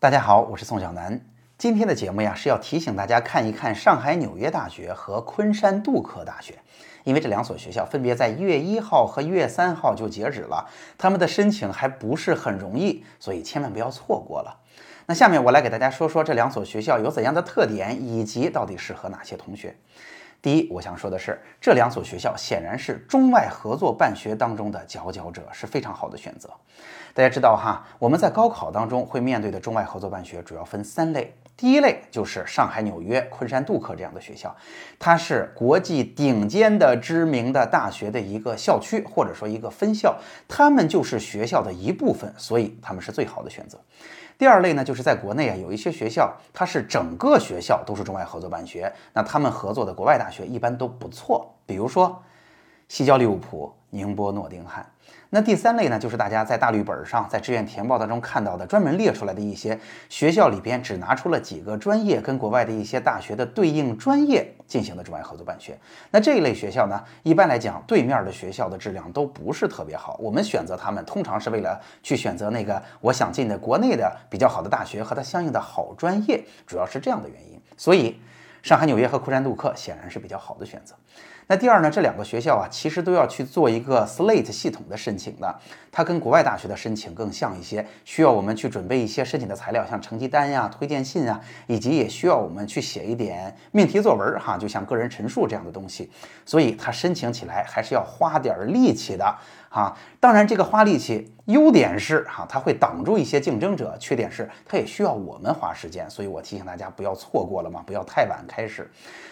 大家好，我是宋小南。今天的节目呀是要提醒大家看一看上海纽约大学和昆山杜克大学，因为这两所学校分别在一月一号和一月三号就截止了，他们的申请还不是很容易，所以千万不要错过了。那下面我来给大家说说这两所学校有怎样的特点，以及到底适合哪些同学。第一，我想说的是，这两所学校显然是中外合作办学当中的佼佼者，是非常好的选择。大家知道哈，我们在高考当中会面对的中外合作办学主要分三类。第一类就是上海、纽约、昆山、杜克这样的学校，它是国际顶尖的知名的大学的一个校区或者说一个分校，他们就是学校的一部分，所以他们是最好的选择。第二类呢，就是在国内啊，有一些学校，它是整个学校都是中外合作办学，那他们合作的国外大大学一般都不错，比如说西交利物浦、宁波诺丁汉。那第三类呢，就是大家在大绿本上、在志愿填报当中看到的，专门列出来的一些学校里边只拿出了几个专业跟国外的一些大学的对应专业进行的中外合作办学。那这一类学校呢，一般来讲，对面的学校的质量都不是特别好。我们选择他们，通常是为了去选择那个我想进的国内的比较好的大学和它相应的好专业，主要是这样的原因。所以，上海、纽约和库山、杜克显然是比较好的选择。那第二呢，这两个学校啊，其实都要去做一个 Slate 系统的申请的，它跟国外大学的申请更像一些，需要我们去准备一些申请的材料，像成绩单呀、推荐信啊，以及也需要我们去写一点命题作文哈，就像个人陈述这样的东西，所以它申请起来还是要花点力气的哈。当然，这个花力气，优点是哈，它会挡住一些竞争者；缺点是它也需要我们花时间，所以我提醒大家不要错过了嘛，不要太晚开始。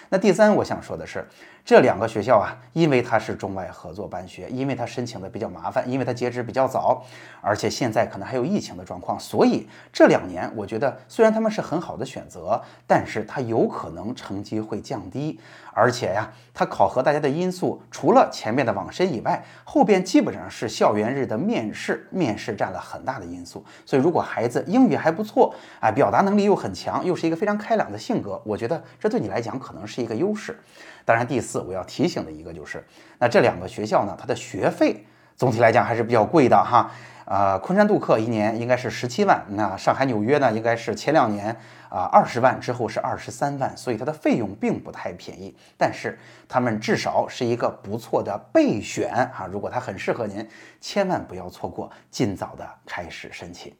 那第三，我想说的是，这两个学校啊，因为它是中外合作办学，因为它申请的比较麻烦，因为它截止比较早，而且现在可能还有疫情的状况，所以这两年我觉得虽然他们是很好的选择，但是它有可能成绩会降低，而且呀，它考核大家的因素除了前面的网申以外，后边基本上是校园日的面试，面试占了很大的因素。所以如果孩子英语还不错，哎，表达能力又很强，又是一个非常开朗的性格，我觉得这对你来讲可能。是一个优势，当然，第四我要提提醒的一个就是，那这两个学校呢，它的学费总体来讲还是比较贵的哈。呃，昆山杜克一年应该是十七万，那上海纽约呢，应该是前两年啊二十万，之后是二十三万，所以它的费用并不太便宜。但是他们至少是一个不错的备选啊，如果它很适合您，千万不要错过，尽早的开始申请。